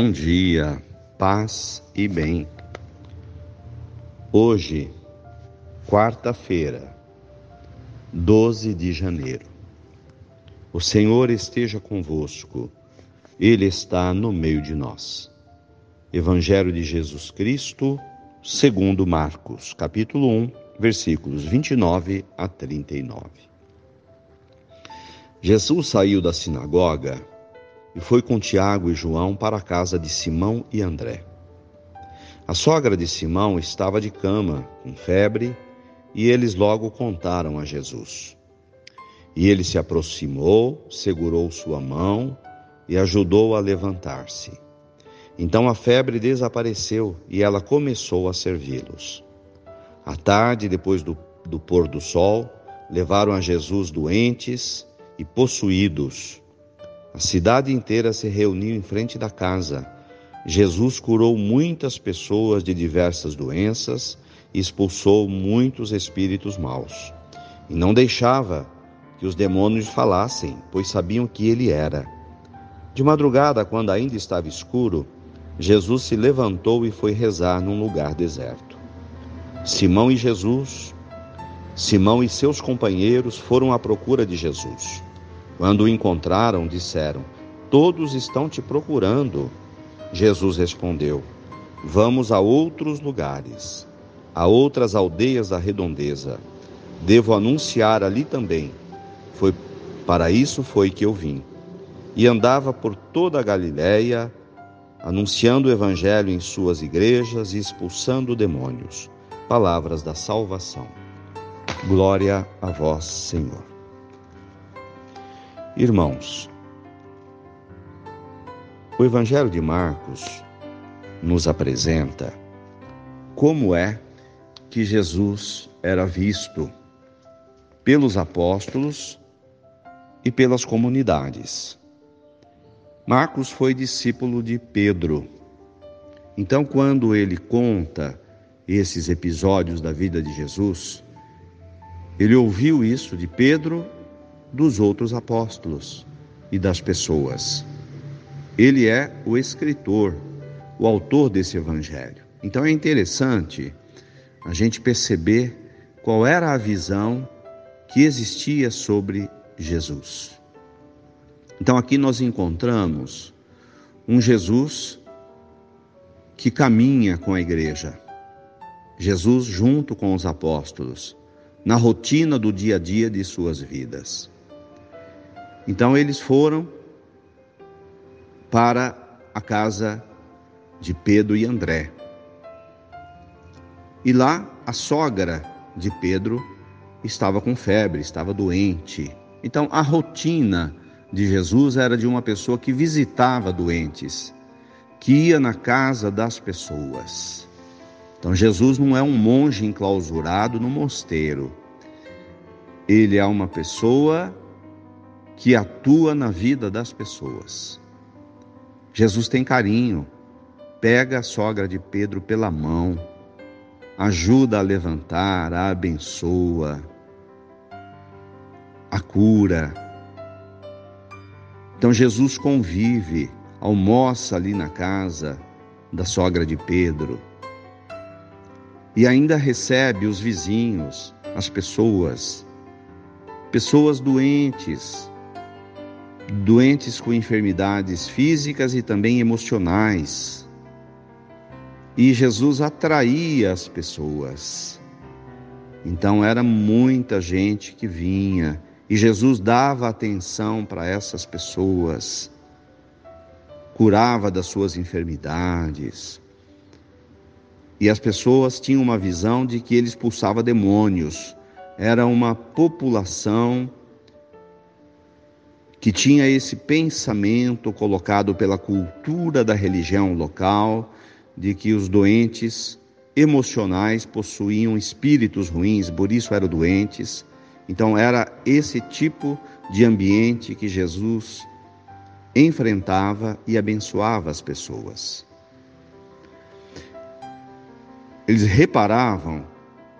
Bom dia, paz e bem. Hoje, quarta-feira, 12 de janeiro. O Senhor esteja convosco, Ele está no meio de nós. Evangelho de Jesus Cristo, segundo Marcos, capítulo 1, versículos 29 a 39. Jesus saiu da sinagoga e foi com Tiago e João para a casa de Simão e André. A sogra de Simão estava de cama, com febre, e eles logo contaram a Jesus. E ele se aproximou, segurou sua mão e ajudou a levantar-se. Então a febre desapareceu e ela começou a servi-los. À tarde, depois do, do pôr do sol, levaram a Jesus doentes e possuídos a cidade inteira se reuniu em frente da casa. Jesus curou muitas pessoas de diversas doenças e expulsou muitos espíritos maus. E não deixava que os demônios falassem, pois sabiam que ele era. De madrugada, quando ainda estava escuro, Jesus se levantou e foi rezar num lugar deserto. Simão e Jesus, Simão e seus companheiros foram à procura de Jesus. Quando o encontraram, disseram: Todos estão te procurando. Jesus respondeu: Vamos a outros lugares, a outras aldeias da redondeza. Devo anunciar ali também. Foi para isso foi que eu vim. E andava por toda a Galiléia, anunciando o evangelho em suas igrejas e expulsando demônios. Palavras da salvação. Glória a vós, Senhor. Irmãos, o Evangelho de Marcos nos apresenta como é que Jesus era visto pelos apóstolos e pelas comunidades. Marcos foi discípulo de Pedro. Então, quando ele conta esses episódios da vida de Jesus, ele ouviu isso de Pedro dos outros apóstolos e das pessoas. Ele é o escritor, o autor desse evangelho. Então é interessante a gente perceber qual era a visão que existia sobre Jesus. Então aqui nós encontramos um Jesus que caminha com a igreja. Jesus junto com os apóstolos, na rotina do dia a dia de suas vidas. Então eles foram para a casa de Pedro e André. E lá a sogra de Pedro estava com febre, estava doente. Então a rotina de Jesus era de uma pessoa que visitava doentes, que ia na casa das pessoas. Então Jesus não é um monge enclausurado no mosteiro. Ele é uma pessoa que atua na vida das pessoas. Jesus tem carinho, pega a sogra de Pedro pela mão, ajuda a levantar, a abençoa, a cura. Então Jesus convive, almoça ali na casa da sogra de Pedro. E ainda recebe os vizinhos, as pessoas, pessoas doentes, doentes com enfermidades físicas e também emocionais. E Jesus atraía as pessoas. Então era muita gente que vinha e Jesus dava atenção para essas pessoas, curava das suas enfermidades. E as pessoas tinham uma visão de que ele expulsava demônios. Era uma população que tinha esse pensamento colocado pela cultura da religião local de que os doentes emocionais possuíam espíritos ruins, por isso eram doentes. Então era esse tipo de ambiente que Jesus enfrentava e abençoava as pessoas. Eles reparavam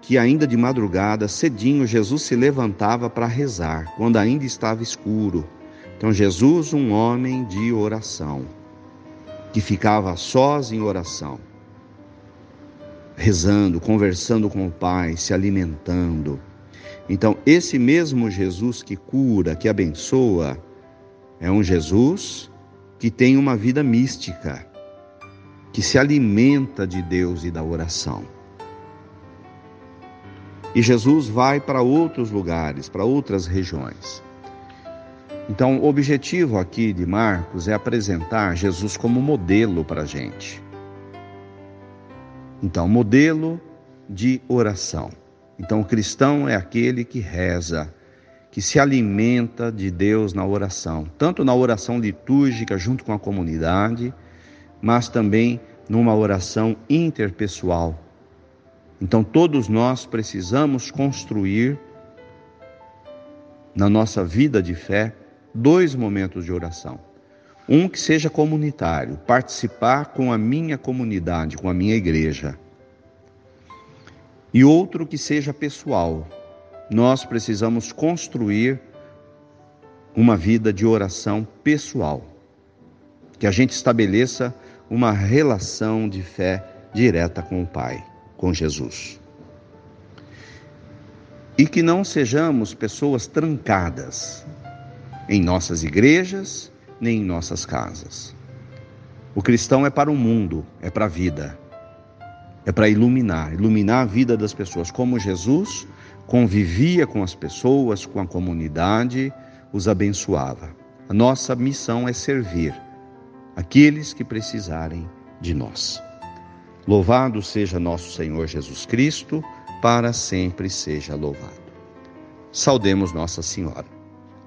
que ainda de madrugada, cedinho, Jesus se levantava para rezar, quando ainda estava escuro então, Jesus, um homem de oração. que ficava sós em oração, rezando, conversando com o Pai, se alimentando. Então, esse mesmo Jesus que cura, que abençoa, é um Jesus que tem uma vida mística, que se alimenta de Deus e da oração. E Jesus vai para outros lugares, para outras regiões. Então, o objetivo aqui de Marcos é apresentar Jesus como modelo para a gente. Então, modelo de oração. Então, o cristão é aquele que reza, que se alimenta de Deus na oração, tanto na oração litúrgica junto com a comunidade, mas também numa oração interpessoal. Então, todos nós precisamos construir na nossa vida de fé dois momentos de oração. Um que seja comunitário, participar com a minha comunidade, com a minha igreja. E outro que seja pessoal. Nós precisamos construir uma vida de oração pessoal. Que a gente estabeleça uma relação de fé direta com o Pai, com Jesus. E que não sejamos pessoas trancadas, em nossas igrejas, nem em nossas casas. O cristão é para o mundo, é para a vida, é para iluminar iluminar a vida das pessoas, como Jesus convivia com as pessoas, com a comunidade, os abençoava. A nossa missão é servir aqueles que precisarem de nós. Louvado seja nosso Senhor Jesus Cristo, para sempre seja louvado. Saudemos Nossa Senhora.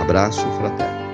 Abraço fraterno.